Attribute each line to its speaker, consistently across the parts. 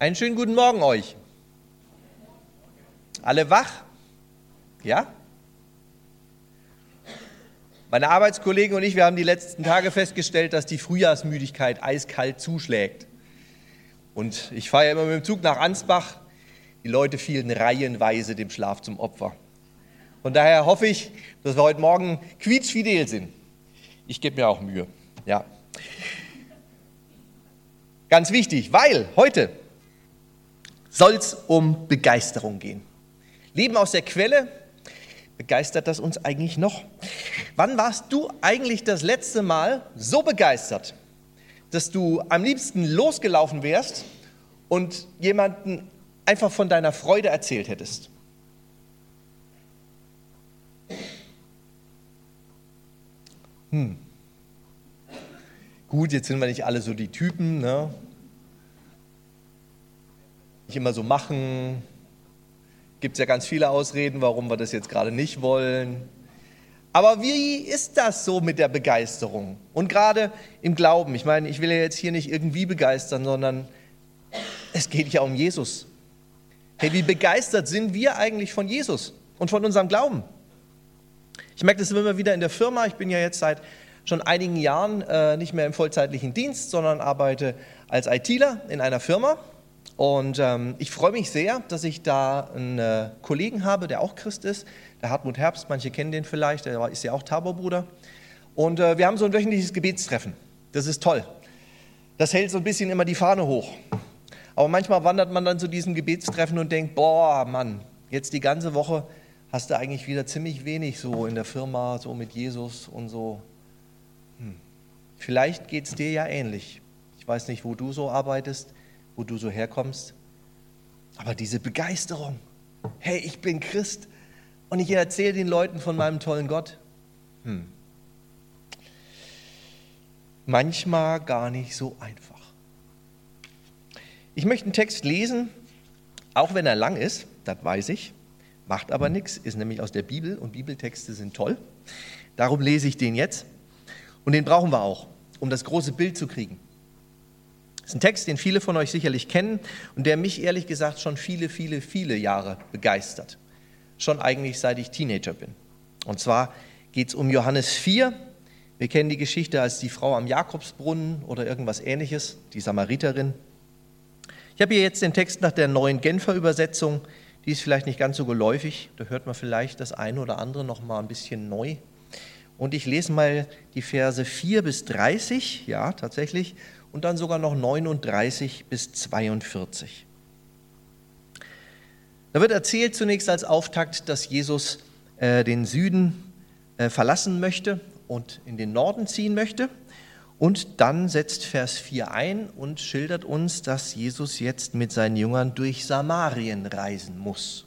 Speaker 1: Einen schönen guten Morgen euch. Alle wach? Ja? Meine Arbeitskollegen und ich, wir haben die letzten Tage festgestellt, dass die Frühjahrsmüdigkeit eiskalt zuschlägt. Und ich fahre ja immer mit dem Zug nach Ansbach. Die Leute fielen reihenweise dem Schlaf zum Opfer. Von daher hoffe ich, dass wir heute Morgen quietschfidel sind. Ich gebe mir auch Mühe. Ja. Ganz wichtig, weil heute soll es um Begeisterung gehen. Leben aus der Quelle, begeistert das uns eigentlich noch? Wann warst du eigentlich das letzte Mal so begeistert, dass du am liebsten losgelaufen wärst und jemanden einfach von deiner Freude erzählt hättest? Hm. Gut, jetzt sind wir nicht alle so die Typen, ne? Nicht immer so machen. Gibt es ja ganz viele Ausreden, warum wir das jetzt gerade nicht wollen. Aber wie ist das so mit der Begeisterung? Und gerade im Glauben. Ich meine, ich will ja jetzt hier nicht irgendwie begeistern, sondern es geht ja um Jesus. Hey, wie begeistert sind wir eigentlich von Jesus und von unserem Glauben? Ich merke das immer wieder in der Firma. Ich bin ja jetzt seit schon einigen Jahren äh, nicht mehr im vollzeitlichen Dienst, sondern arbeite als ITler in einer Firma. Und ähm, ich freue mich sehr, dass ich da einen äh, Kollegen habe, der auch Christ ist, der Hartmut Herbst. Manche kennen den vielleicht, der ist ja auch Taborbruder. Und äh, wir haben so ein wöchentliches Gebetstreffen. Das ist toll. Das hält so ein bisschen immer die Fahne hoch. Aber manchmal wandert man dann zu diesem Gebetstreffen und denkt, boah, Mann, jetzt die ganze Woche hast du eigentlich wieder ziemlich wenig so in der Firma, so mit Jesus und so. Hm. Vielleicht geht es dir ja ähnlich. Ich weiß nicht, wo du so arbeitest, wo du so herkommst. Aber diese Begeisterung, hey, ich bin Christ und ich erzähle den Leuten von meinem tollen Gott. Hm. Manchmal gar nicht so einfach. Ich möchte einen Text lesen, auch wenn er lang ist, das weiß ich. Macht aber nichts, ist nämlich aus der Bibel und Bibeltexte sind toll. Darum lese ich den jetzt. Und den brauchen wir auch, um das große Bild zu kriegen. Das ist ein Text, den viele von euch sicherlich kennen und der mich ehrlich gesagt schon viele, viele, viele Jahre begeistert. Schon eigentlich seit ich Teenager bin. Und zwar geht es um Johannes 4. Wir kennen die Geschichte als die Frau am Jakobsbrunnen oder irgendwas ähnliches, die Samariterin. Ich habe hier jetzt den Text nach der neuen Genfer Übersetzung die ist vielleicht nicht ganz so geläufig, da hört man vielleicht das eine oder andere noch mal ein bisschen neu. Und ich lese mal die Verse 4 bis 30, ja, tatsächlich, und dann sogar noch 39 bis 42. Da wird erzählt zunächst als Auftakt, dass Jesus äh, den Süden äh, verlassen möchte und in den Norden ziehen möchte. Und dann setzt Vers 4 ein und schildert uns, dass Jesus jetzt mit seinen Jüngern durch Samarien reisen muss.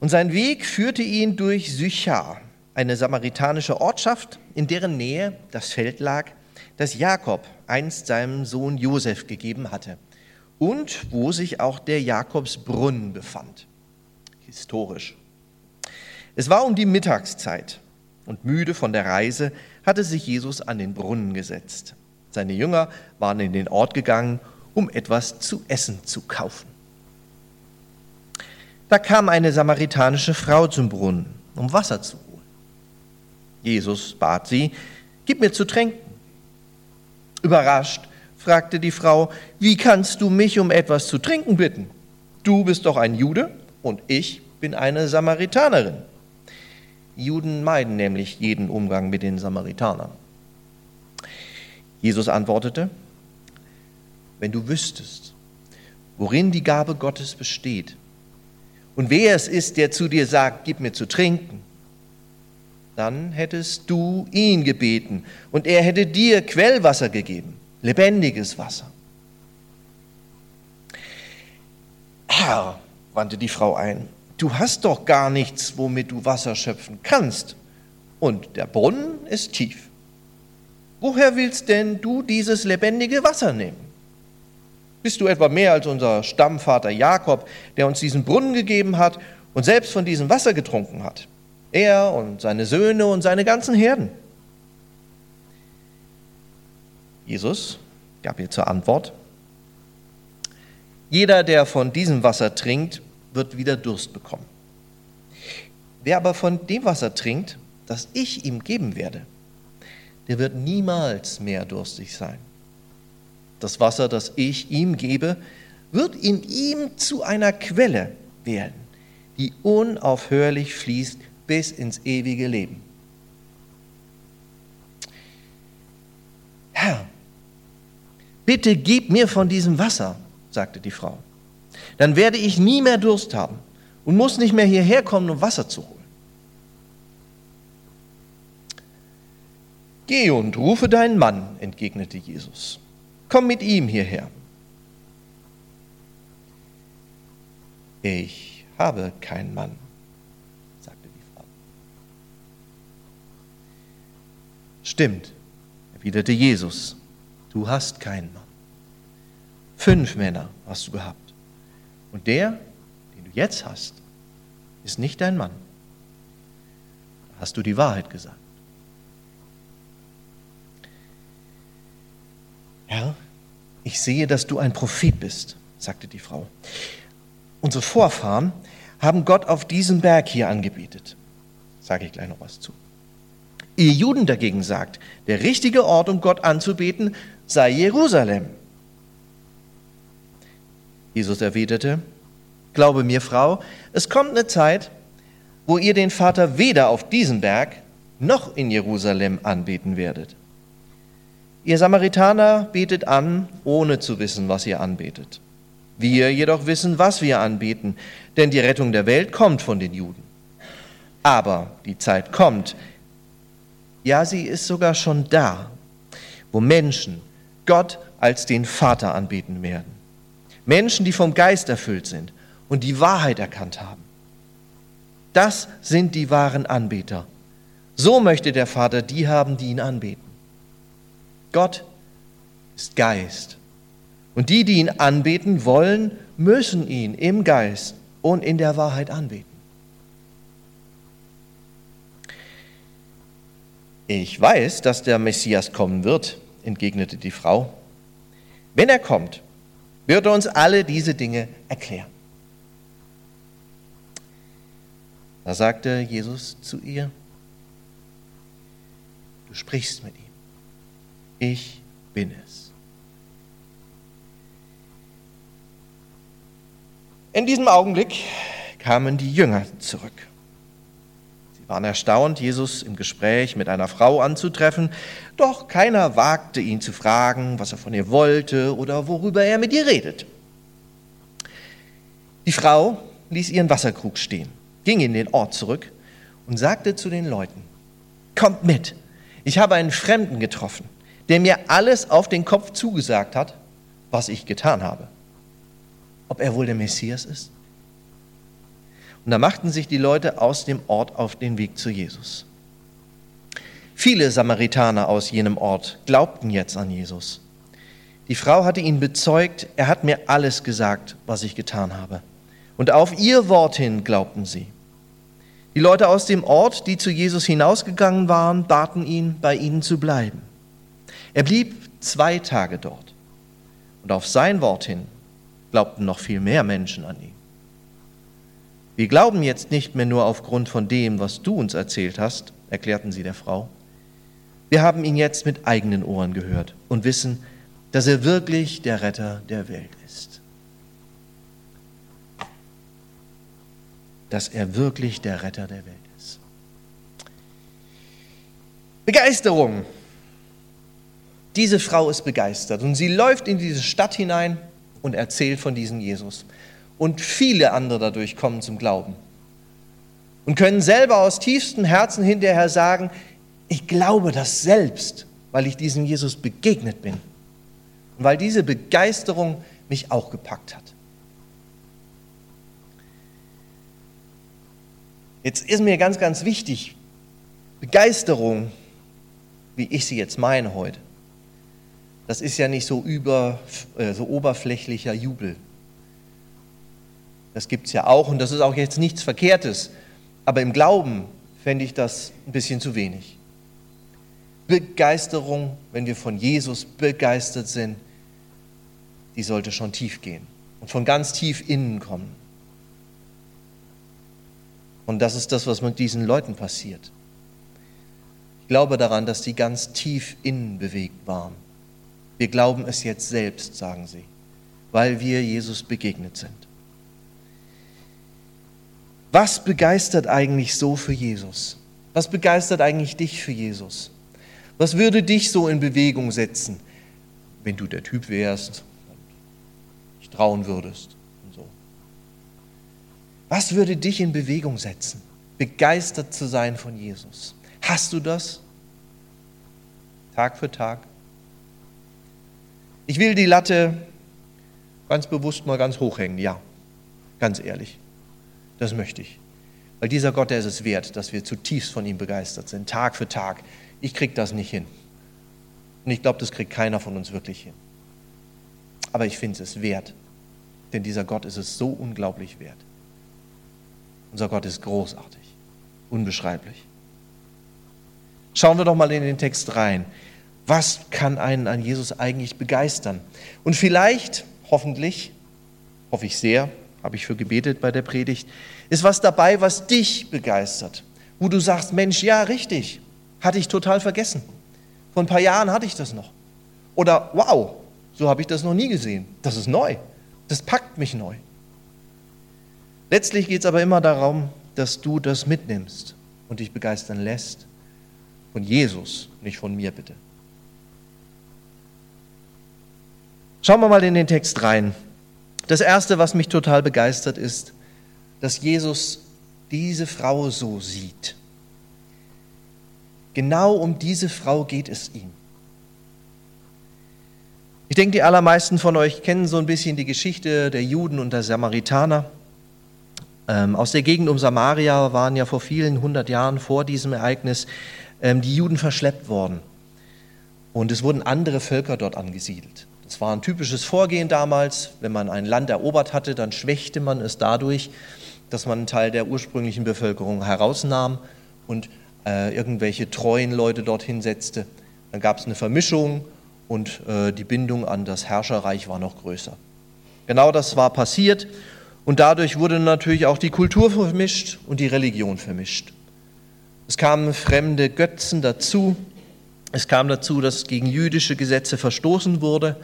Speaker 1: Und sein Weg führte ihn durch Sychar, eine samaritanische Ortschaft, in deren Nähe das Feld lag, das Jakob einst seinem Sohn Josef gegeben hatte und wo sich auch der Jakobsbrunnen befand. Historisch. Es war um die Mittagszeit und müde von der Reise hatte sich Jesus an den Brunnen gesetzt. Seine Jünger waren in den Ort gegangen, um etwas zu essen zu kaufen. Da kam eine samaritanische Frau zum Brunnen, um Wasser zu holen. Jesus bat sie, gib mir zu trinken. Überrascht fragte die Frau, wie kannst du mich um etwas zu trinken bitten? Du bist doch ein Jude und ich bin eine Samaritanerin. Juden meiden nämlich jeden Umgang mit den Samaritanern. Jesus antwortete, wenn du wüsstest, worin die Gabe Gottes besteht und wer es ist, der zu dir sagt, gib mir zu trinken, dann hättest du ihn gebeten und er hätte dir Quellwasser gegeben, lebendiges Wasser. Herr, wandte die Frau ein, du hast doch gar nichts, womit du Wasser schöpfen kannst. Und der Brunnen ist tief. Woher willst denn du dieses lebendige Wasser nehmen? Bist du etwa mehr als unser Stammvater Jakob, der uns diesen Brunnen gegeben hat und selbst von diesem Wasser getrunken hat? Er und seine Söhne und seine ganzen Herden. Jesus gab ihr zur Antwort, Jeder, der von diesem Wasser trinkt, wird wieder Durst bekommen. Wer aber von dem Wasser trinkt, das ich ihm geben werde, der wird niemals mehr durstig sein. Das Wasser, das ich ihm gebe, wird in ihm zu einer Quelle werden, die unaufhörlich fließt bis ins ewige Leben. Herr, bitte gib mir von diesem Wasser, sagte die Frau. Dann werde ich nie mehr Durst haben und muss nicht mehr hierher kommen, um Wasser zu holen. Geh und rufe deinen Mann, entgegnete Jesus. Komm mit ihm hierher. Ich habe keinen Mann, sagte die Frau. Stimmt, erwiderte Jesus, du hast keinen Mann. Fünf Männer hast du gehabt. Und der, den du jetzt hast, ist nicht dein Mann. Da hast du die Wahrheit gesagt. Herr, ich sehe, dass du ein Prophet bist, sagte die Frau. Unsere Vorfahren haben Gott auf diesem Berg hier angebetet. Sage ich gleich noch was zu. Ihr Juden dagegen sagt, der richtige Ort, um Gott anzubeten, sei Jerusalem. Jesus erwiderte, Glaube mir, Frau, es kommt eine Zeit, wo ihr den Vater weder auf diesem Berg noch in Jerusalem anbeten werdet. Ihr Samaritaner betet an, ohne zu wissen, was ihr anbetet. Wir jedoch wissen, was wir anbeten, denn die Rettung der Welt kommt von den Juden. Aber die Zeit kommt, ja, sie ist sogar schon da, wo Menschen Gott als den Vater anbeten werden. Menschen, die vom Geist erfüllt sind und die Wahrheit erkannt haben. Das sind die wahren Anbeter. So möchte der Vater die haben, die ihn anbeten. Gott ist Geist. Und die, die ihn anbeten wollen, müssen ihn im Geist und in der Wahrheit anbeten. Ich weiß, dass der Messias kommen wird, entgegnete die Frau. Wenn er kommt, wird er uns alle diese Dinge erklären. Da sagte Jesus zu ihr, du sprichst mit ihm. Ich bin es. In diesem Augenblick kamen die Jünger zurück. Waren erstaunt, Jesus im Gespräch mit einer Frau anzutreffen, doch keiner wagte ihn zu fragen, was er von ihr wollte oder worüber er mit ihr redet. Die Frau ließ ihren Wasserkrug stehen, ging in den Ort zurück und sagte zu den Leuten, Kommt mit, ich habe einen Fremden getroffen der mir alles auf den Kopf zugesagt hat, was ich getan habe. Ob er wohl der Messias ist? Und da machten sich die Leute aus dem Ort auf den Weg zu Jesus. Viele Samaritaner aus jenem Ort glaubten jetzt an Jesus. Die Frau hatte ihn bezeugt, er hat mir alles gesagt, was ich getan habe. Und auf ihr Wort hin glaubten sie. Die Leute aus dem Ort, die zu Jesus hinausgegangen waren, baten ihn, bei ihnen zu bleiben. Er blieb zwei Tage dort und auf sein Wort hin glaubten noch viel mehr Menschen an ihn. Wir glauben jetzt nicht mehr nur aufgrund von dem, was du uns erzählt hast, erklärten sie der Frau. Wir haben ihn jetzt mit eigenen Ohren gehört und wissen, dass er wirklich der Retter der Welt ist. Dass er wirklich der Retter der Welt ist. Begeisterung diese Frau ist begeistert und sie läuft in diese Stadt hinein und erzählt von diesem Jesus. Und viele andere dadurch kommen zum Glauben und können selber aus tiefstem Herzen hinterher sagen, ich glaube das selbst, weil ich diesem Jesus begegnet bin und weil diese Begeisterung mich auch gepackt hat. Jetzt ist mir ganz, ganz wichtig, Begeisterung, wie ich sie jetzt meine heute, das ist ja nicht so, über, äh, so oberflächlicher Jubel. Das gibt es ja auch und das ist auch jetzt nichts Verkehrtes. Aber im Glauben fände ich das ein bisschen zu wenig. Begeisterung, wenn wir von Jesus begeistert sind, die sollte schon tief gehen. und von ganz tief innen kommen. Und das ist das, was mit diesen Leuten passiert. Ich glaube daran, dass die ganz tief innen bewegt waren. Wir glauben es jetzt selbst, sagen sie, weil wir Jesus begegnet sind. Was begeistert eigentlich so für Jesus? Was begeistert eigentlich dich für Jesus? Was würde dich so in Bewegung setzen, wenn du der Typ wärst und dich trauen würdest und so? Was würde dich in Bewegung setzen, begeistert zu sein von Jesus? Hast du das? Tag für Tag? Ich will die Latte ganz bewusst mal ganz hoch hängen, ja, ganz ehrlich. Das möchte ich. Weil dieser Gott, der ist es wert, dass wir zutiefst von ihm begeistert sind, Tag für Tag. Ich kriege das nicht hin. Und ich glaube, das kriegt keiner von uns wirklich hin. Aber ich finde es wert, denn dieser Gott ist es so unglaublich wert. Unser Gott ist großartig, unbeschreiblich. Schauen wir doch mal in den Text rein. Was kann einen an Jesus eigentlich begeistern? Und vielleicht, hoffentlich, hoffe ich sehr, habe ich für gebetet bei der Predigt, ist was dabei, was dich begeistert, wo du sagst, Mensch, ja, richtig, hatte ich total vergessen. Vor ein paar Jahren hatte ich das noch. Oder wow, so habe ich das noch nie gesehen. Das ist neu. Das packt mich neu. Letztlich geht es aber immer darum, dass du das mitnimmst und dich begeistern lässt. Von Jesus, nicht von mir bitte. Schauen wir mal in den Text rein. Das Erste, was mich total begeistert, ist, dass Jesus diese Frau so sieht. Genau um diese Frau geht es ihm. Ich denke, die allermeisten von euch kennen so ein bisschen die Geschichte der Juden und der Samaritaner. Ähm, aus der Gegend um Samaria waren ja vor vielen hundert Jahren vor diesem Ereignis ähm, die Juden verschleppt worden. Und es wurden andere Völker dort angesiedelt. Das war ein typisches Vorgehen damals. Wenn man ein Land erobert hatte, dann schwächte man es dadurch, dass man einen Teil der ursprünglichen Bevölkerung herausnahm und äh, irgendwelche treuen Leute dorthin setzte. Dann gab es eine Vermischung und äh, die Bindung an das Herrscherreich war noch größer. Genau das war passiert und dadurch wurde natürlich auch die Kultur vermischt und die Religion vermischt. Es kamen fremde Götzen dazu, es kam dazu, dass gegen jüdische Gesetze verstoßen wurde.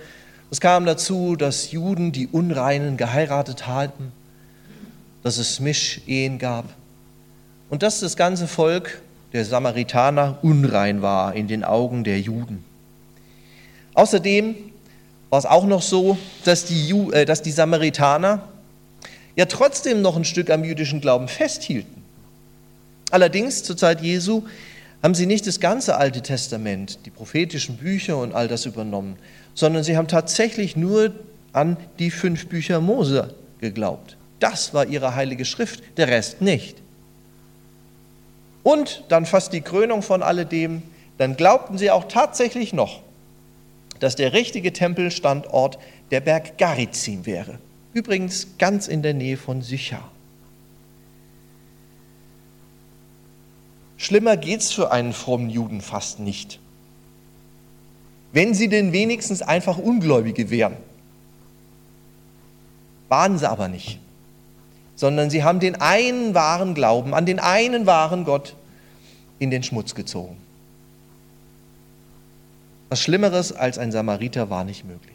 Speaker 1: Es kam dazu, dass Juden die Unreinen geheiratet hatten, dass es Mischehen gab und dass das ganze Volk der Samaritaner unrein war in den Augen der Juden. Außerdem war es auch noch so, dass die, Ju äh, dass die Samaritaner ja trotzdem noch ein Stück am jüdischen Glauben festhielten. Allerdings zur Zeit Jesu haben sie nicht das ganze Alte Testament, die prophetischen Bücher und all das übernommen, sondern sie haben tatsächlich nur an die fünf Bücher Mose geglaubt. Das war ihre heilige Schrift, der Rest nicht. Und dann fast die Krönung von alledem, dann glaubten sie auch tatsächlich noch, dass der richtige Tempelstandort der Berg Garizim wäre. Übrigens ganz in der Nähe von Sychar. Schlimmer geht es für einen frommen Juden fast nicht. Wenn sie denn wenigstens einfach Ungläubige wären. Waren sie aber nicht. Sondern sie haben den einen wahren Glauben an den einen wahren Gott in den Schmutz gezogen. Was Schlimmeres als ein Samariter war nicht möglich.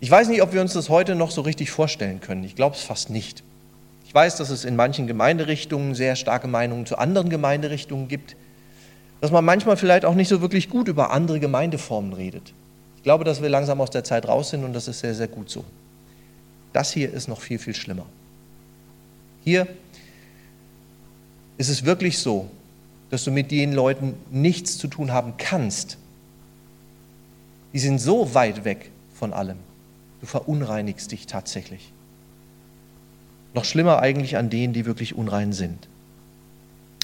Speaker 1: Ich weiß nicht, ob wir uns das heute noch so richtig vorstellen können. Ich glaube es fast nicht. Ich weiß, dass es in manchen Gemeinderichtungen sehr starke Meinungen zu anderen Gemeinderichtungen gibt, dass man manchmal vielleicht auch nicht so wirklich gut über andere Gemeindeformen redet. Ich glaube, dass wir langsam aus der Zeit raus sind und das ist sehr, sehr gut so. Das hier ist noch viel, viel schlimmer. Hier ist es wirklich so, dass du mit den Leuten nichts zu tun haben kannst. Die sind so weit weg von allem. Du verunreinigst dich tatsächlich. Noch schlimmer eigentlich an denen, die wirklich unrein sind.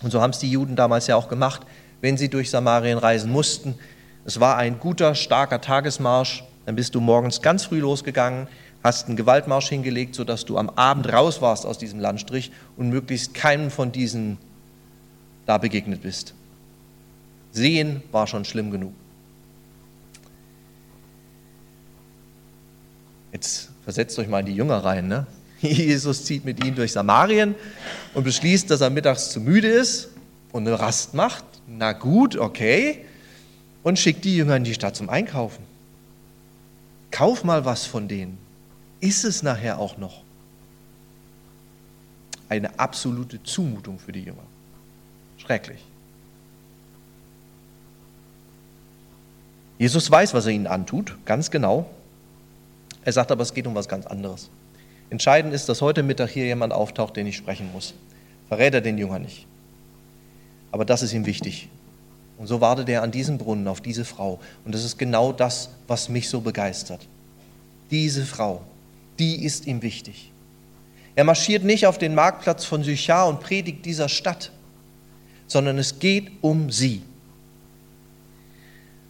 Speaker 1: Und so haben es die Juden damals ja auch gemacht, wenn sie durch Samarien reisen mussten. Es war ein guter, starker Tagesmarsch. Dann bist du morgens ganz früh losgegangen, hast einen Gewaltmarsch hingelegt, sodass du am Abend raus warst aus diesem Landstrich und möglichst keinem von diesen da begegnet bist. Sehen war schon schlimm genug. Jetzt versetzt euch mal in die Jünger rein. Ne? Jesus zieht mit ihnen durch Samarien und beschließt, dass er mittags zu müde ist und eine Rast macht. Na gut, okay. Und schickt die Jünger in die Stadt zum Einkaufen. Kauf mal was von denen. Ist es nachher auch noch? Eine absolute Zumutung für die Jünger. Schrecklich. Jesus weiß, was er ihnen antut, ganz genau. Er sagt aber, es geht um was ganz anderes. Entscheidend ist, dass heute Mittag hier jemand auftaucht, den ich sprechen muss. Verrät er den Jünger nicht. Aber das ist ihm wichtig. Und so wartet er an diesem Brunnen auf diese Frau. Und das ist genau das, was mich so begeistert. Diese Frau, die ist ihm wichtig. Er marschiert nicht auf den Marktplatz von Sychar und predigt dieser Stadt, sondern es geht um sie.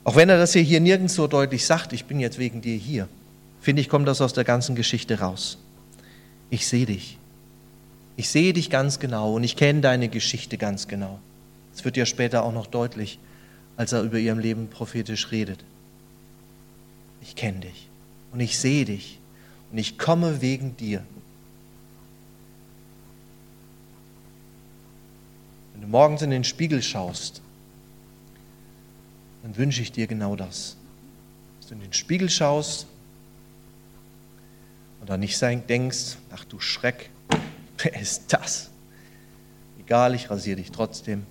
Speaker 1: Auch wenn er das hier, hier nirgends so deutlich sagt, ich bin jetzt wegen dir hier, finde ich, kommt das aus der ganzen Geschichte raus. Ich sehe dich. Ich sehe dich ganz genau und ich kenne deine Geschichte ganz genau. Es wird ja später auch noch deutlich, als er über ihrem Leben prophetisch redet. Ich kenne dich und ich sehe dich und ich komme wegen dir. Wenn du morgens in den Spiegel schaust, dann wünsche ich dir genau das. Dass du in den Spiegel schaust dann nicht denkst, ach du Schreck, wer ist das? Egal, ich rasiere dich trotzdem.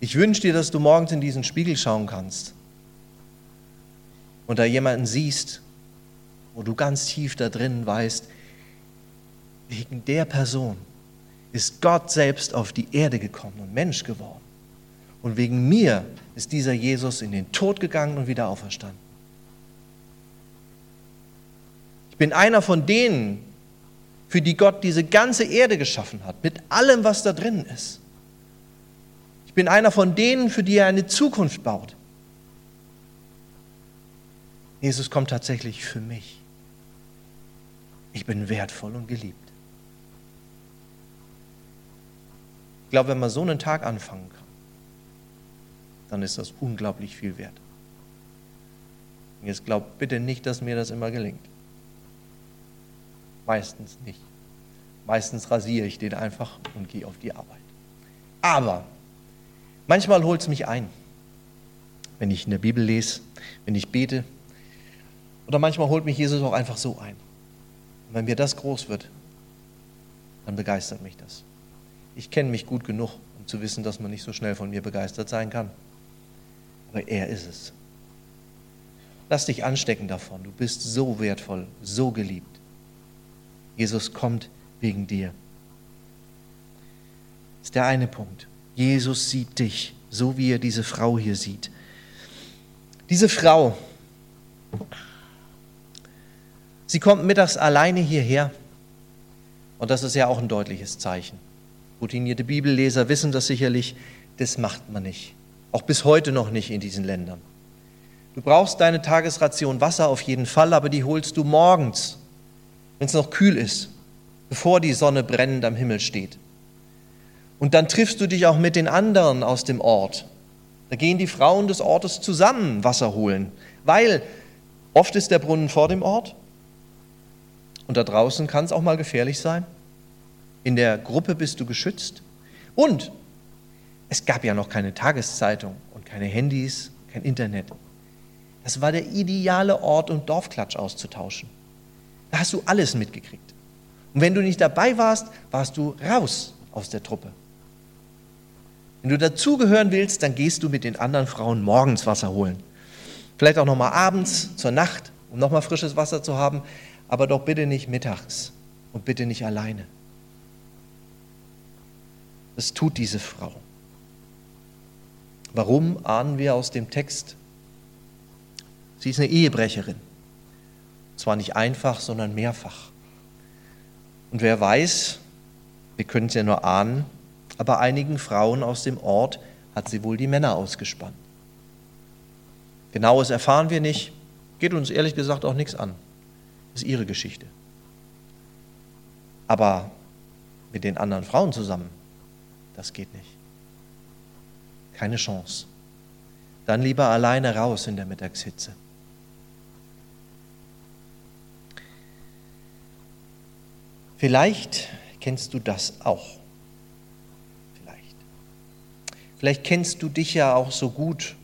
Speaker 1: Ich wünsche dir, dass du morgens in diesen Spiegel schauen kannst und da jemanden siehst, wo du ganz tief da drin weißt, wegen der Person ist Gott selbst auf die Erde gekommen und Mensch geworden. Und wegen mir ist dieser Jesus in den Tod gegangen und wieder auferstanden. Ich bin einer von denen, für die Gott diese ganze Erde geschaffen hat, mit allem, was da drin ist. Ich bin einer von denen, für die er eine Zukunft baut. Jesus kommt tatsächlich für mich. Ich bin wertvoll und geliebt. Ich glaube, wenn man so einen Tag anfangen kann, dann ist das unglaublich viel wert. Jetzt glaubt bitte nicht, dass mir das immer gelingt. Meistens nicht. Meistens rasiere ich den einfach und gehe auf die Arbeit. Aber manchmal holt es mich ein, wenn ich in der Bibel lese, wenn ich bete. Oder manchmal holt mich Jesus auch einfach so ein. Und wenn mir das groß wird, dann begeistert mich das. Ich kenne mich gut genug, um zu wissen, dass man nicht so schnell von mir begeistert sein kann aber er ist es. Lass dich anstecken davon. Du bist so wertvoll, so geliebt. Jesus kommt wegen dir. Das ist der eine Punkt. Jesus sieht dich, so wie er diese Frau hier sieht. Diese Frau, sie kommt mittags alleine hierher. Und das ist ja auch ein deutliches Zeichen. Routinierte Bibelleser wissen das sicherlich, das macht man nicht. Auch bis heute noch nicht in diesen Ländern. Du brauchst deine Tagesration Wasser auf jeden Fall, aber die holst du morgens, wenn es noch kühl ist, bevor die Sonne brennend am Himmel steht. Und dann triffst du dich auch mit den anderen aus dem Ort. Da gehen die Frauen des Ortes zusammen Wasser holen, weil oft ist der Brunnen vor dem Ort und da draußen kann es auch mal gefährlich sein. In der Gruppe bist du geschützt und es gab ja noch keine Tageszeitung und keine Handys, kein Internet. Das war der ideale Ort, um Dorfklatsch auszutauschen. Da hast du alles mitgekriegt. Und wenn du nicht dabei warst, warst du raus aus der Truppe. Wenn du dazugehören willst, dann gehst du mit den anderen Frauen morgens Wasser holen. Vielleicht auch nochmal abends zur Nacht, um nochmal frisches Wasser zu haben, aber doch bitte nicht mittags und bitte nicht alleine. Das tut diese Frau. Warum ahnen wir aus dem Text? Sie ist eine Ehebrecherin. Zwar nicht einfach, sondern mehrfach. Und wer weiß, wir können es ja nur ahnen, aber einigen Frauen aus dem Ort hat sie wohl die Männer ausgespannt. Genaues erfahren wir nicht, geht uns ehrlich gesagt auch nichts an. Ist ihre Geschichte. Aber mit den anderen Frauen zusammen, das geht nicht. Keine Chance. Dann lieber alleine raus in der Mittagshitze. Vielleicht kennst du das auch. Vielleicht. Vielleicht kennst du dich ja auch so gut.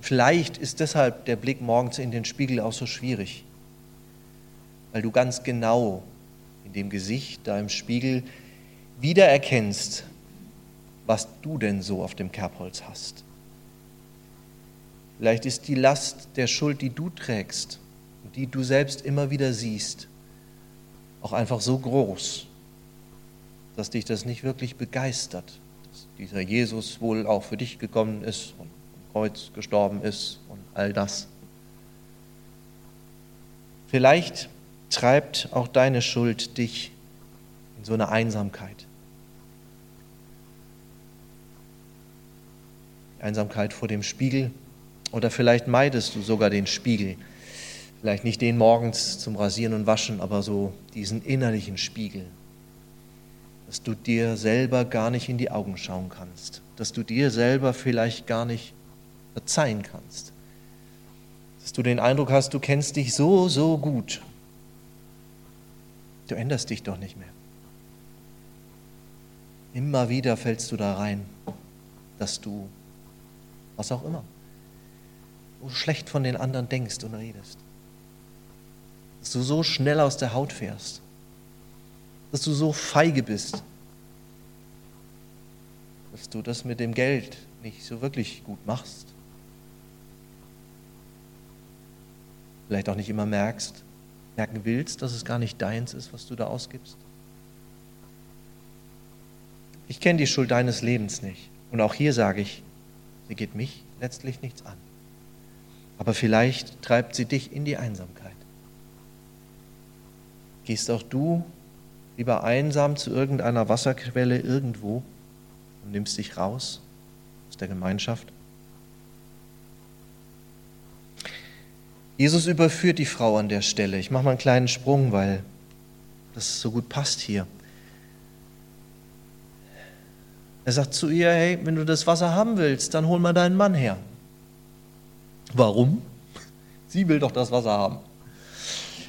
Speaker 1: Vielleicht ist deshalb der Blick morgens in den Spiegel auch so schwierig, weil du ganz genau in dem Gesicht da im Spiegel wiedererkennst, was du denn so auf dem Kerbholz hast. Vielleicht ist die Last der Schuld, die du trägst und die du selbst immer wieder siehst, auch einfach so groß, dass dich das nicht wirklich begeistert, dass dieser Jesus wohl auch für dich gekommen ist und am Kreuz gestorben ist und all das. Vielleicht treibt auch deine Schuld dich in so eine Einsamkeit. Einsamkeit vor dem Spiegel oder vielleicht meidest du sogar den Spiegel. Vielleicht nicht den morgens zum Rasieren und Waschen, aber so diesen innerlichen Spiegel. Dass du dir selber gar nicht in die Augen schauen kannst. Dass du dir selber vielleicht gar nicht verzeihen kannst. Dass du den Eindruck hast, du kennst dich so, so gut. Du änderst dich doch nicht mehr. Immer wieder fällst du da rein, dass du, was auch immer, so schlecht von den anderen denkst und redest. Dass du so schnell aus der Haut fährst. Dass du so feige bist. Dass du das mit dem Geld nicht so wirklich gut machst. Vielleicht auch nicht immer merkst, merken willst, dass es gar nicht deins ist, was du da ausgibst. Ich kenne die Schuld deines Lebens nicht. Und auch hier sage ich, sie geht mich letztlich nichts an. Aber vielleicht treibt sie dich in die Einsamkeit. Gehst auch du lieber einsam zu irgendeiner Wasserquelle irgendwo und nimmst dich raus aus der Gemeinschaft? Jesus überführt die Frau an der Stelle. Ich mache mal einen kleinen Sprung, weil das so gut passt hier. Er sagt zu ihr, hey, wenn du das Wasser haben willst, dann hol mal deinen Mann her. Warum? Sie will doch das Wasser haben.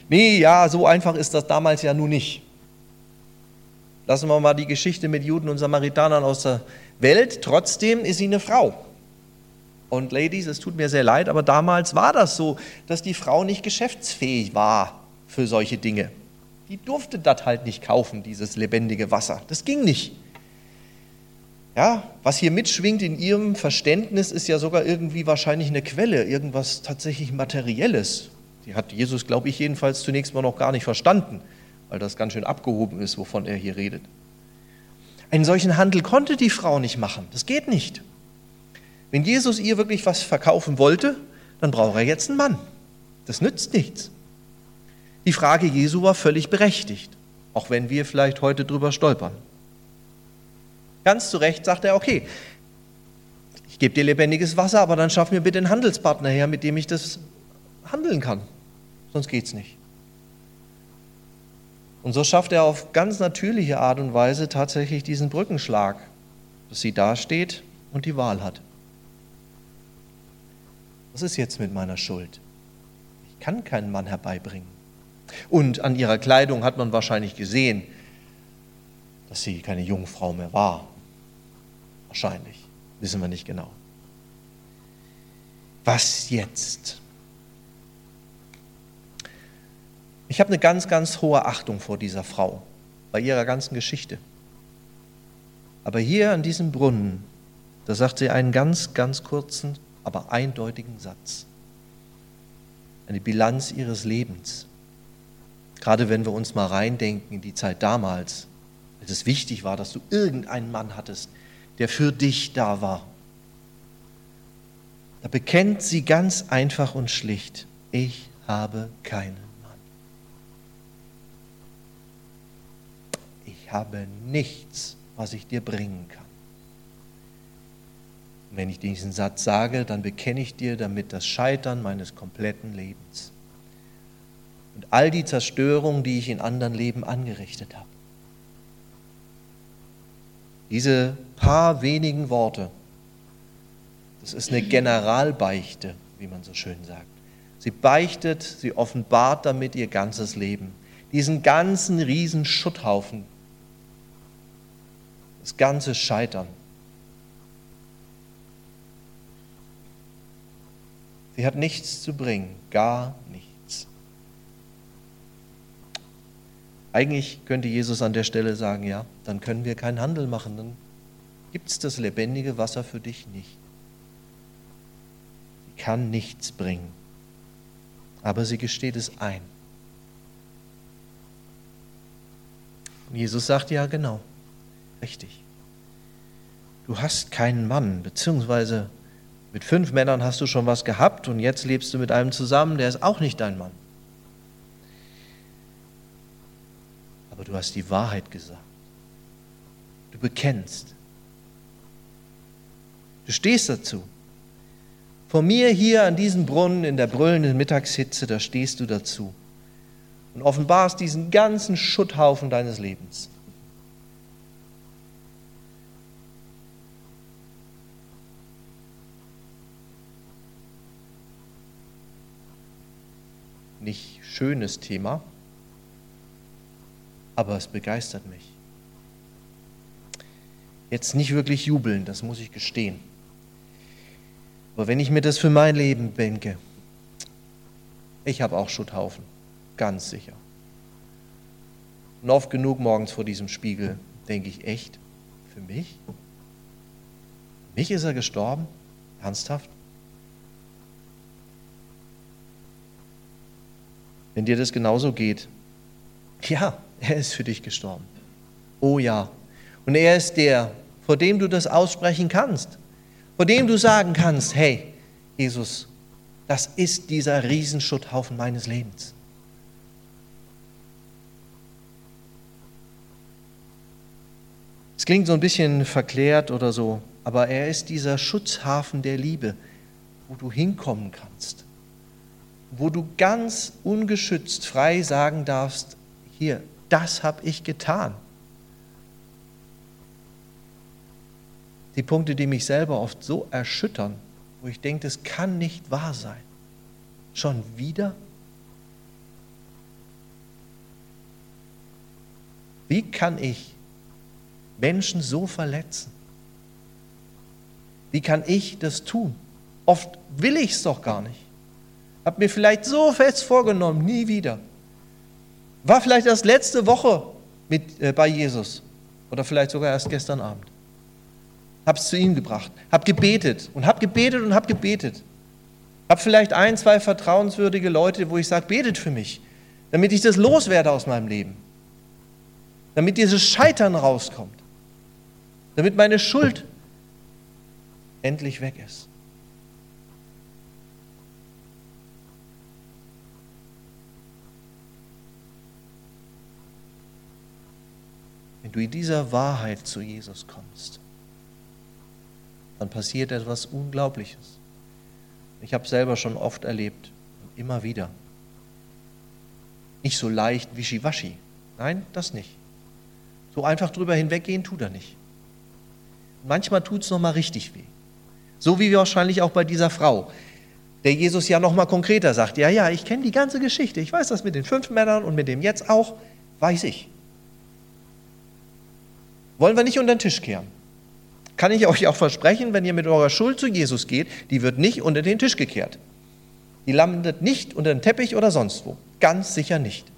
Speaker 1: Nee, ja, so einfach ist das damals ja nun nicht. Lassen wir mal die Geschichte mit Juden und Samaritanern aus der Welt. Trotzdem ist sie eine Frau. Und Ladies, es tut mir sehr leid, aber damals war das so, dass die Frau nicht geschäftsfähig war für solche Dinge. Die durfte das halt nicht kaufen, dieses lebendige Wasser. Das ging nicht. Ja, was hier mitschwingt in ihrem Verständnis ist ja sogar irgendwie wahrscheinlich eine Quelle, irgendwas tatsächlich Materielles. Die hat Jesus, glaube ich, jedenfalls zunächst mal noch gar nicht verstanden, weil das ganz schön abgehoben ist, wovon er hier redet. Einen solchen Handel konnte die Frau nicht machen. Das geht nicht. Wenn Jesus ihr wirklich was verkaufen wollte, dann braucht er jetzt einen Mann. Das nützt nichts. Die Frage Jesu war völlig berechtigt, auch wenn wir vielleicht heute drüber stolpern. Ganz zu Recht sagt er, okay, ich gebe dir lebendiges Wasser, aber dann schaff mir bitte einen Handelspartner her, mit dem ich das handeln kann. Sonst geht es nicht. Und so schafft er auf ganz natürliche Art und Weise tatsächlich diesen Brückenschlag, dass sie dasteht und die Wahl hat. Was ist jetzt mit meiner Schuld? Ich kann keinen Mann herbeibringen. Und an ihrer Kleidung hat man wahrscheinlich gesehen, dass sie keine Jungfrau mehr war. Wahrscheinlich, wissen wir nicht genau. Was jetzt? Ich habe eine ganz, ganz hohe Achtung vor dieser Frau, bei ihrer ganzen Geschichte. Aber hier an diesem Brunnen, da sagt sie einen ganz, ganz kurzen, aber eindeutigen Satz. Eine Bilanz ihres Lebens. Gerade wenn wir uns mal reindenken in die Zeit damals, als es wichtig war, dass du irgendeinen Mann hattest, der für dich da war. Da bekennt sie ganz einfach und schlicht, ich habe keinen Mann. Habe nichts, was ich dir bringen kann. Und wenn ich diesen Satz sage, dann bekenne ich dir damit das Scheitern meines kompletten Lebens und all die Zerstörung, die ich in anderen Leben angerichtet habe. Diese paar wenigen Worte, das ist eine Generalbeichte, wie man so schön sagt. Sie beichtet, sie offenbart damit ihr ganzes Leben. diesen ganzen riesen Schutthaufen, das ganze Scheitern. Sie hat nichts zu bringen, gar nichts. Eigentlich könnte Jesus an der Stelle sagen, ja, dann können wir keinen Handel machen, dann gibt es das lebendige Wasser für dich nicht. Sie kann nichts bringen, aber sie gesteht es ein. Jesus sagt, ja genau, richtig. Du hast keinen Mann, beziehungsweise mit fünf Männern hast du schon was gehabt und jetzt lebst du mit einem zusammen, der ist auch nicht dein Mann. Aber du hast die Wahrheit gesagt. Du bekennst. Du stehst dazu. Vor mir hier an diesem Brunnen in der brüllenden Mittagshitze, da stehst du dazu und offenbarst diesen ganzen Schutthaufen deines Lebens. Nicht schönes Thema, aber es begeistert mich. Jetzt nicht wirklich jubeln, das muss ich gestehen. Aber wenn ich mir das für mein Leben denke, ich habe auch Schutthaufen, ganz sicher. Und oft genug morgens vor diesem Spiegel denke ich, echt, für mich? Für mich ist er gestorben? Ernsthaft? Wenn dir das genauso geht, ja, er ist für dich gestorben. Oh ja. Und er ist der, vor dem du das aussprechen kannst vor dem du sagen kannst, hey, Jesus, das ist dieser Riesenschutthaufen meines Lebens. Es klingt so ein bisschen verklärt oder so, aber er ist dieser Schutzhafen der Liebe, wo du hinkommen kannst, wo du ganz ungeschützt frei sagen darfst, hier, das habe ich getan. die Punkte, die mich selber oft so erschüttern, wo ich denke, das kann nicht wahr sein. Schon wieder? Wie kann ich Menschen so verletzen? Wie kann ich das tun? Oft will ich es doch gar nicht. Hab mir vielleicht so fest vorgenommen, nie wieder. War vielleicht erst letzte Woche mit, äh, bei Jesus oder vielleicht sogar erst gestern Abend habe es zu ihm gebracht, habe gebetet und habe gebetet und habe gebetet. Habe vielleicht ein, zwei vertrauenswürdige Leute, wo ich sage, betet für mich, damit ich das loswerde aus meinem Leben. Damit dieses Scheitern rauskommt. Damit meine Schuld endlich weg ist. Wenn du in dieser Wahrheit zu Jesus kommst, dann passiert etwas Unglaubliches. Ich habe selber schon oft erlebt, immer wieder. Nicht so leicht wischiwaschi. Nein, das nicht. So einfach drüber hinweggehen tut er nicht. Manchmal tut es nochmal richtig weh. So wie wahrscheinlich auch bei dieser Frau, der Jesus ja nochmal konkreter sagt, ja, ja, ich kenne die ganze Geschichte, ich weiß das mit den fünf Männern und mit dem jetzt auch, weiß ich. Wollen wir nicht unter den Tisch kehren kann ich euch auch versprechen, wenn ihr mit eurer Schuld zu Jesus geht, die wird nicht unter den Tisch gekehrt. Die landet nicht unter den Teppich oder sonst wo. Ganz sicher nicht.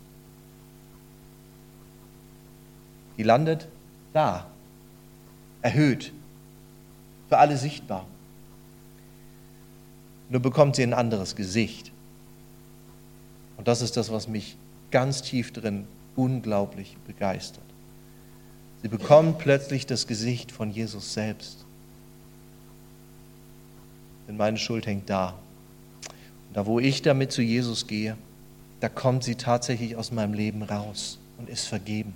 Speaker 1: Die landet da, erhöht, für alle sichtbar. Nur bekommt sie ein anderes Gesicht. Und das ist das, was mich ganz tief drin unglaublich begeistert. Sie bekommen plötzlich das Gesicht von Jesus selbst. Denn meine Schuld hängt da. Und da, wo ich damit zu Jesus gehe, da kommt sie tatsächlich aus meinem Leben raus und ist vergeben.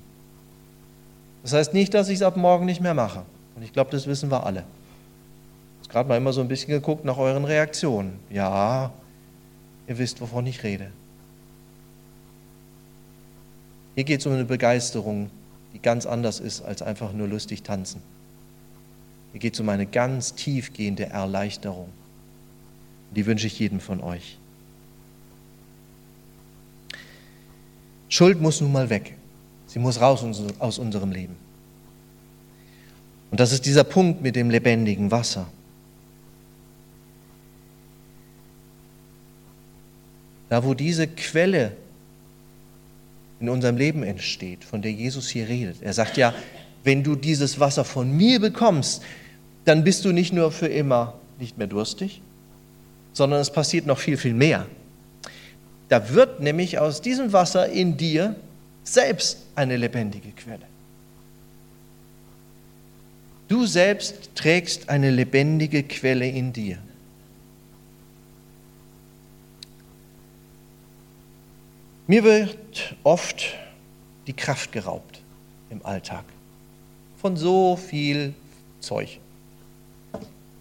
Speaker 1: Das heißt nicht, dass ich es ab morgen nicht mehr mache. Und ich glaube, das wissen wir alle. Ich habe gerade mal immer so ein bisschen geguckt nach euren Reaktionen. Ja, ihr wisst, wovon ich rede. Hier geht es um eine Begeisterung die ganz anders ist als einfach nur lustig tanzen. Hier geht es um eine ganz tiefgehende Erleichterung. Die wünsche ich jedem von euch. Schuld muss nun mal weg. Sie muss raus aus unserem Leben. Und das ist dieser Punkt mit dem lebendigen Wasser. Da, wo diese Quelle in unserem Leben entsteht, von der Jesus hier redet. Er sagt ja, wenn du dieses Wasser von mir bekommst, dann bist du nicht nur für immer nicht mehr durstig, sondern es passiert noch viel, viel mehr. Da wird nämlich aus diesem Wasser in dir selbst eine lebendige Quelle. Du selbst trägst eine lebendige Quelle in dir. Mir wird oft die Kraft geraubt im Alltag von so viel Zeug.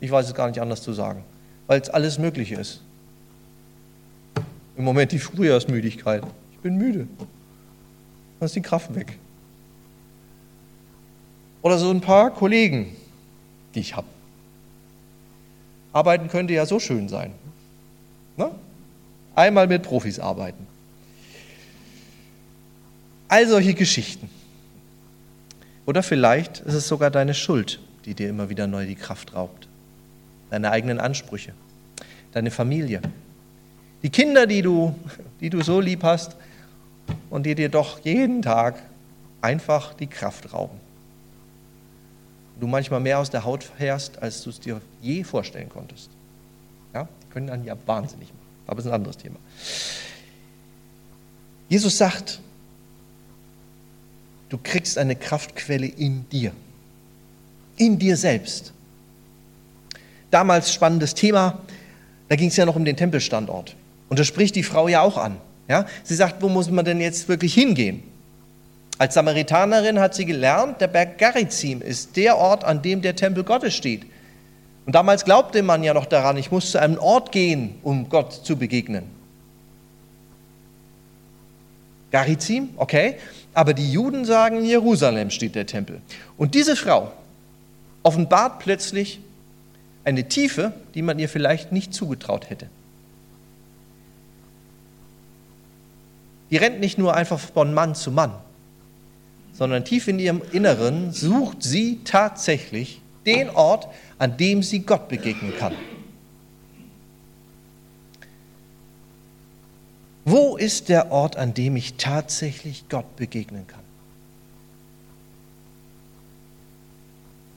Speaker 1: Ich weiß es gar nicht anders zu sagen, weil es alles Mögliche ist. Im Moment die Frühjahrsmüdigkeit. Ich bin müde. Dann ist die Kraft weg. Oder so ein paar Kollegen, die ich habe. Arbeiten könnte ja so schön sein. Ne? Einmal mit Profis arbeiten. All solche Geschichten. Oder vielleicht ist es sogar deine Schuld, die dir immer wieder neu die Kraft raubt. Deine eigenen Ansprüche, deine Familie, die Kinder, die du, die du so lieb hast und die dir doch jeden Tag einfach die Kraft rauben. Du manchmal mehr aus der Haut fährst, als du es dir je vorstellen konntest. Ja, die können dann ja wahnsinnig machen, aber es ist ein anderes Thema. Jesus sagt, Du kriegst eine Kraftquelle in dir, in dir selbst. Damals spannendes Thema, da ging es ja noch um den Tempelstandort. Und das spricht die Frau ja auch an. Ja? Sie sagt, wo muss man denn jetzt wirklich hingehen? Als Samaritanerin hat sie gelernt, der Berg Garizim ist der Ort, an dem der Tempel Gottes steht. Und damals glaubte man ja noch daran, ich muss zu einem Ort gehen, um Gott zu begegnen. Garizim, okay. Aber die Juden sagen, in Jerusalem steht der Tempel. Und diese Frau offenbart plötzlich eine Tiefe, die man ihr vielleicht nicht zugetraut hätte. Die rennt nicht nur einfach von Mann zu Mann, sondern tief in ihrem Inneren sucht sie tatsächlich den Ort, an dem sie Gott begegnen kann. Wo ist der Ort, an dem ich tatsächlich Gott begegnen kann?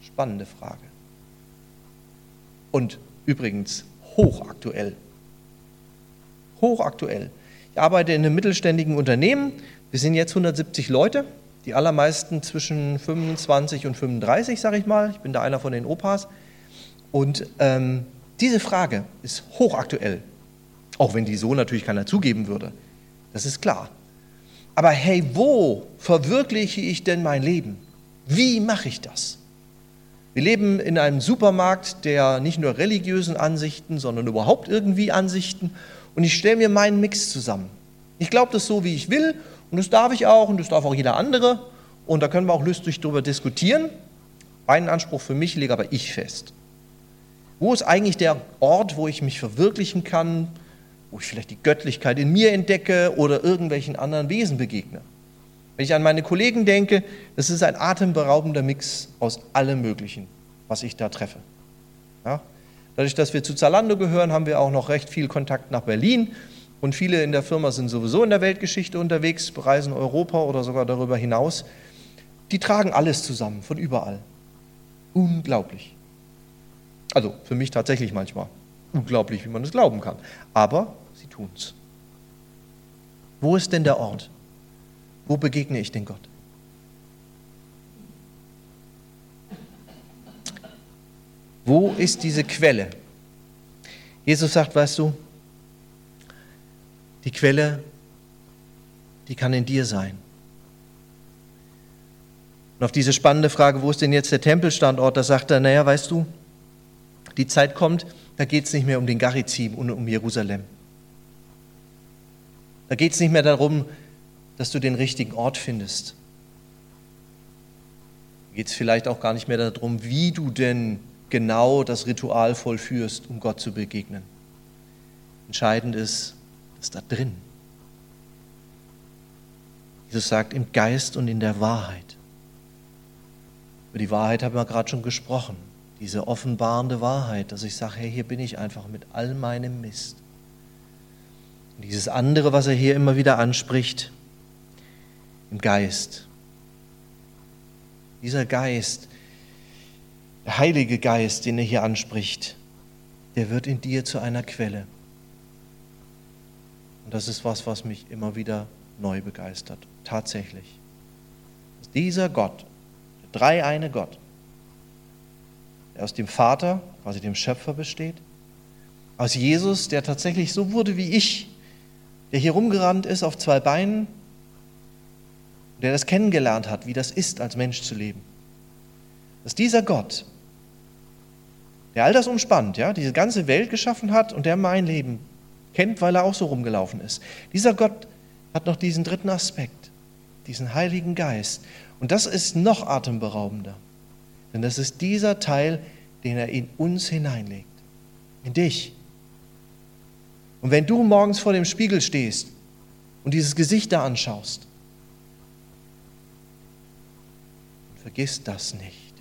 Speaker 1: Spannende Frage. Und übrigens hochaktuell. Hochaktuell. Ich arbeite in einem mittelständigen Unternehmen. Wir sind jetzt 170 Leute, die allermeisten zwischen 25 und 35, sage ich mal. Ich bin da einer von den Opas. Und ähm, diese Frage ist hochaktuell. Auch wenn die so natürlich keiner zugeben würde. Das ist klar. Aber hey, wo verwirkliche ich denn mein Leben? Wie mache ich das? Wir leben in einem Supermarkt der nicht nur religiösen Ansichten, sondern überhaupt irgendwie Ansichten. Und ich stelle mir meinen Mix zusammen. Ich glaube das so, wie ich will. Und das darf ich auch und das darf auch jeder andere. Und da können wir auch lustig darüber diskutieren. Einen Anspruch für mich lege aber ich fest. Wo ist eigentlich der Ort, wo ich mich verwirklichen kann, wo ich vielleicht die Göttlichkeit in mir entdecke oder irgendwelchen anderen Wesen begegne. Wenn ich an meine Kollegen denke, das ist ein atemberaubender Mix aus allem Möglichen, was ich da treffe. Ja? Dadurch, dass wir zu Zalando gehören, haben wir auch noch recht viel Kontakt nach Berlin und viele in der Firma sind sowieso in der Weltgeschichte unterwegs, bereisen Europa oder sogar darüber hinaus. Die tragen alles zusammen, von überall. Unglaublich. Also für mich tatsächlich manchmal. Unglaublich, wie man es glauben kann. Aber sie tun es. Wo ist denn der Ort? Wo begegne ich denn Gott? Wo ist diese Quelle? Jesus sagt, weißt du, die Quelle, die kann in dir sein. Und auf diese spannende Frage, wo ist denn jetzt der Tempelstandort, da sagt er, naja, weißt du, die Zeit kommt, da geht es nicht mehr um den Garizim und um Jerusalem. Da geht es nicht mehr darum, dass du den richtigen Ort findest. Da geht es vielleicht auch gar nicht mehr darum, wie du denn genau das Ritual vollführst, um Gott zu begegnen. Entscheidend ist, dass da drin. Jesus sagt, im Geist und in der Wahrheit. Über die Wahrheit haben wir gerade schon gesprochen. Diese offenbarende Wahrheit, dass ich sage, hey, hier bin ich einfach mit all meinem Mist. Und dieses andere, was er hier immer wieder anspricht, im Geist. Dieser Geist, der Heilige Geist, den er hier anspricht, der wird in dir zu einer Quelle. Und das ist was, was mich immer wieder neu begeistert. Tatsächlich. Dieser Gott, der dreieine Gott, der aus dem Vater, quasi dem Schöpfer besteht, aus Jesus, der tatsächlich so wurde wie ich, der hier rumgerannt ist auf zwei Beinen, der das kennengelernt hat, wie das ist, als Mensch zu leben. Dass dieser Gott, der all das umspannt, ja, diese ganze Welt geschaffen hat und der mein Leben kennt, weil er auch so rumgelaufen ist. Dieser Gott hat noch diesen dritten Aspekt, diesen Heiligen Geist. Und das ist noch atemberaubender. Denn das ist dieser Teil, den er in uns hineinlegt, in dich. Und wenn du morgens vor dem Spiegel stehst und dieses Gesicht da anschaust, vergiss das nicht.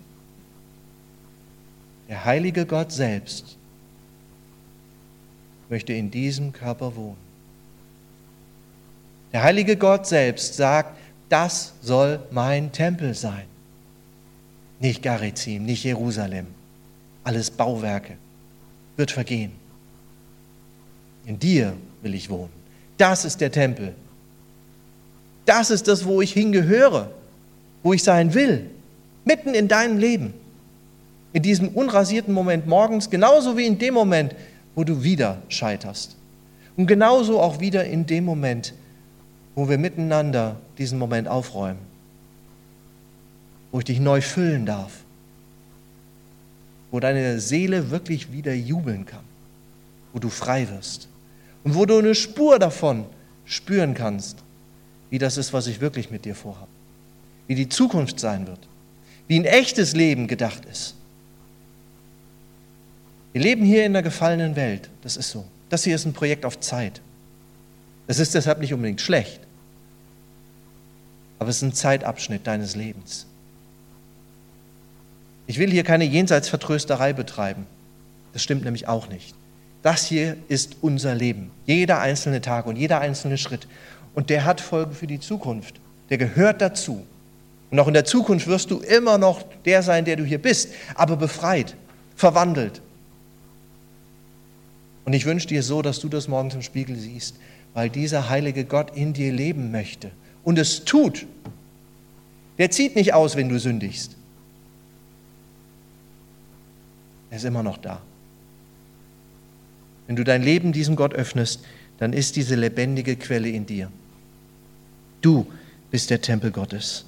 Speaker 1: Der heilige Gott selbst möchte in diesem Körper wohnen. Der heilige Gott selbst sagt, das soll mein Tempel sein. Nicht Garizim, nicht Jerusalem. Alles Bauwerke wird vergehen. In dir will ich wohnen. Das ist der Tempel. Das ist das, wo ich hingehöre, wo ich sein will. Mitten in deinem Leben. In diesem unrasierten Moment morgens, genauso wie in dem Moment, wo du wieder scheiterst. Und genauso auch wieder in dem Moment, wo wir miteinander diesen Moment aufräumen. Wo ich dich neu füllen darf. Wo deine Seele wirklich wieder jubeln kann. Wo du frei wirst. Und wo du eine Spur davon spüren kannst, wie das ist, was ich wirklich mit dir vorhabe. Wie die Zukunft sein wird. Wie ein echtes Leben gedacht ist. Wir leben hier in einer gefallenen Welt. Das ist so. Das hier ist ein Projekt auf Zeit. Das ist deshalb nicht unbedingt schlecht. Aber es ist ein Zeitabschnitt deines Lebens. Ich will hier keine Jenseitsvertrösterei betreiben. Das stimmt nämlich auch nicht. Das hier ist unser Leben. Jeder einzelne Tag und jeder einzelne Schritt. Und der hat Folgen für die Zukunft. Der gehört dazu. Und auch in der Zukunft wirst du immer noch der sein, der du hier bist, aber befreit, verwandelt, und ich wünsche dir so, dass du das morgens im Spiegel siehst, weil dieser heilige Gott in dir leben möchte und es tut. Der zieht nicht aus, wenn du sündigst. Er ist immer noch da. Wenn du dein Leben diesem Gott öffnest, dann ist diese lebendige Quelle in dir. Du bist der Tempel Gottes.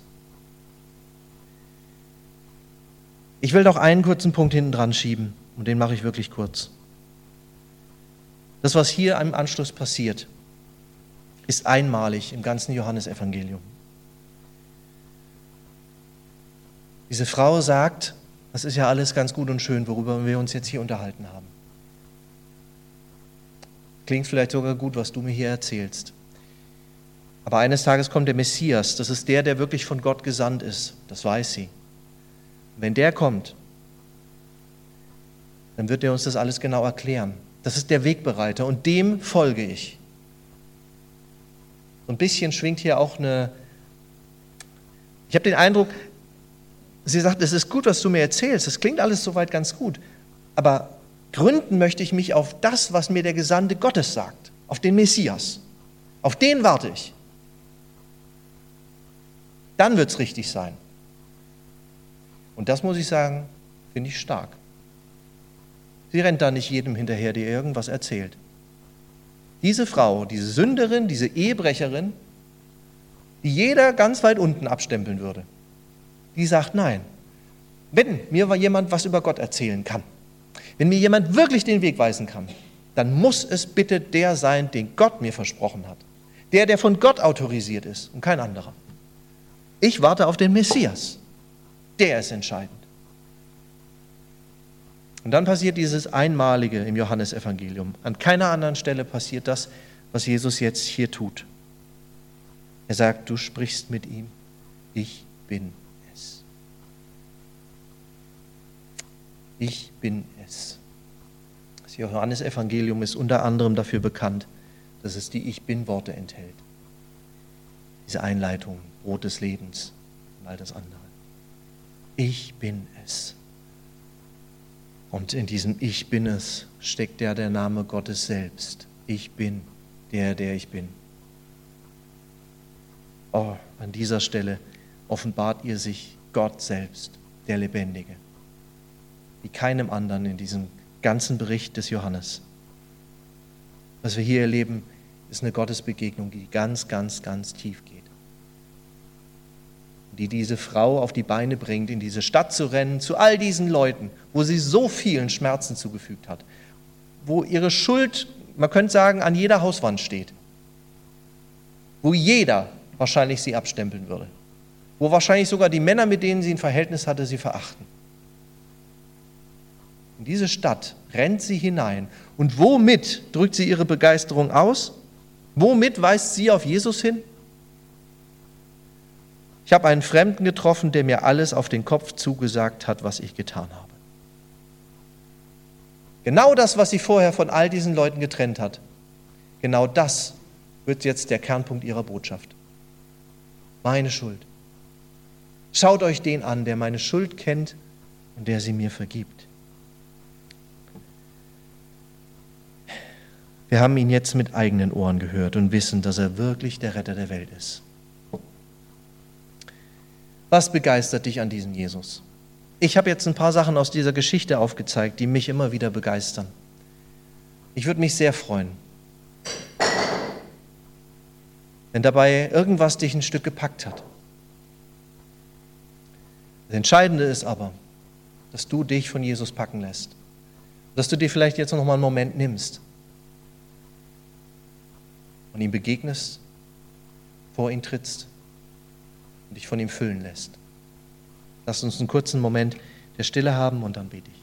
Speaker 1: Ich will noch einen kurzen Punkt hinten dran schieben und den mache ich wirklich kurz. Das, was hier im Anschluss passiert, ist einmalig im ganzen Johannesevangelium. Diese Frau sagt, das ist ja alles ganz gut und schön, worüber wir uns jetzt hier unterhalten haben. Klingt vielleicht sogar gut, was du mir hier erzählst. Aber eines Tages kommt der Messias, das ist der, der wirklich von Gott gesandt ist, das weiß sie. Wenn der kommt, dann wird er uns das alles genau erklären. Das ist der Wegbereiter und dem folge ich. Ein bisschen schwingt hier auch eine. Ich habe den Eindruck, sie sagt, es ist gut, was du mir erzählst, das klingt alles soweit ganz gut, aber gründen möchte ich mich auf das, was mir der Gesandte Gottes sagt, auf den Messias. Auf den warte ich. Dann wird es richtig sein. Und das muss ich sagen, finde ich stark. Sie rennt da nicht jedem hinterher, der irgendwas erzählt. Diese Frau, diese Sünderin, diese Ehebrecherin, die jeder ganz weit unten abstempeln würde, die sagt nein. Wenn mir jemand was über Gott erzählen kann, wenn mir jemand wirklich den Weg weisen kann, dann muss es bitte der sein, den Gott mir versprochen hat. Der, der von Gott autorisiert ist und kein anderer. Ich warte auf den Messias. Der ist entscheidend. Und dann passiert dieses Einmalige im Johannesevangelium. An keiner anderen Stelle passiert das, was Jesus jetzt hier tut. Er sagt, du sprichst mit ihm, ich bin es. Ich bin es. Das Johannesevangelium ist unter anderem dafür bekannt, dass es die Ich bin-Worte enthält. Diese Einleitung, Brot des Lebens und all das andere. Ich bin es. Und in diesem Ich bin es steckt ja der Name Gottes selbst. Ich bin der, der ich bin. Oh, an dieser Stelle offenbart ihr sich Gott selbst, der Lebendige, wie keinem anderen in diesem ganzen Bericht des Johannes. Was wir hier erleben, ist eine Gottesbegegnung, die ganz, ganz, ganz tief geht. Die diese Frau auf die Beine bringt, in diese Stadt zu rennen, zu all diesen Leuten, wo sie so vielen Schmerzen zugefügt hat, wo ihre Schuld, man könnte sagen, an jeder Hauswand steht, wo jeder wahrscheinlich sie abstempeln würde, wo wahrscheinlich sogar die Männer, mit denen sie ein Verhältnis hatte, sie verachten. In diese Stadt rennt sie hinein und womit drückt sie ihre Begeisterung aus? Womit weist sie auf Jesus hin? Ich habe einen Fremden getroffen, der mir alles auf den Kopf zugesagt hat, was ich getan habe. Genau das, was sie vorher von all diesen Leuten getrennt hat, genau das wird jetzt der Kernpunkt ihrer Botschaft. Meine Schuld. Schaut euch den an, der meine Schuld kennt und der sie mir vergibt. Wir haben ihn jetzt mit eigenen Ohren gehört und wissen, dass er wirklich der Retter der Welt ist. Was begeistert dich an diesem Jesus? Ich habe jetzt ein paar Sachen aus dieser Geschichte aufgezeigt, die mich immer wieder begeistern. Ich würde mich sehr freuen, wenn dabei irgendwas dich ein Stück gepackt hat. Das Entscheidende ist aber, dass du dich von Jesus packen lässt. Dass du dir vielleicht jetzt noch mal einen Moment nimmst und ihm begegnest, vor ihn trittst und dich von ihm füllen lässt. Lass uns einen kurzen Moment der Stille haben und dann bete ich.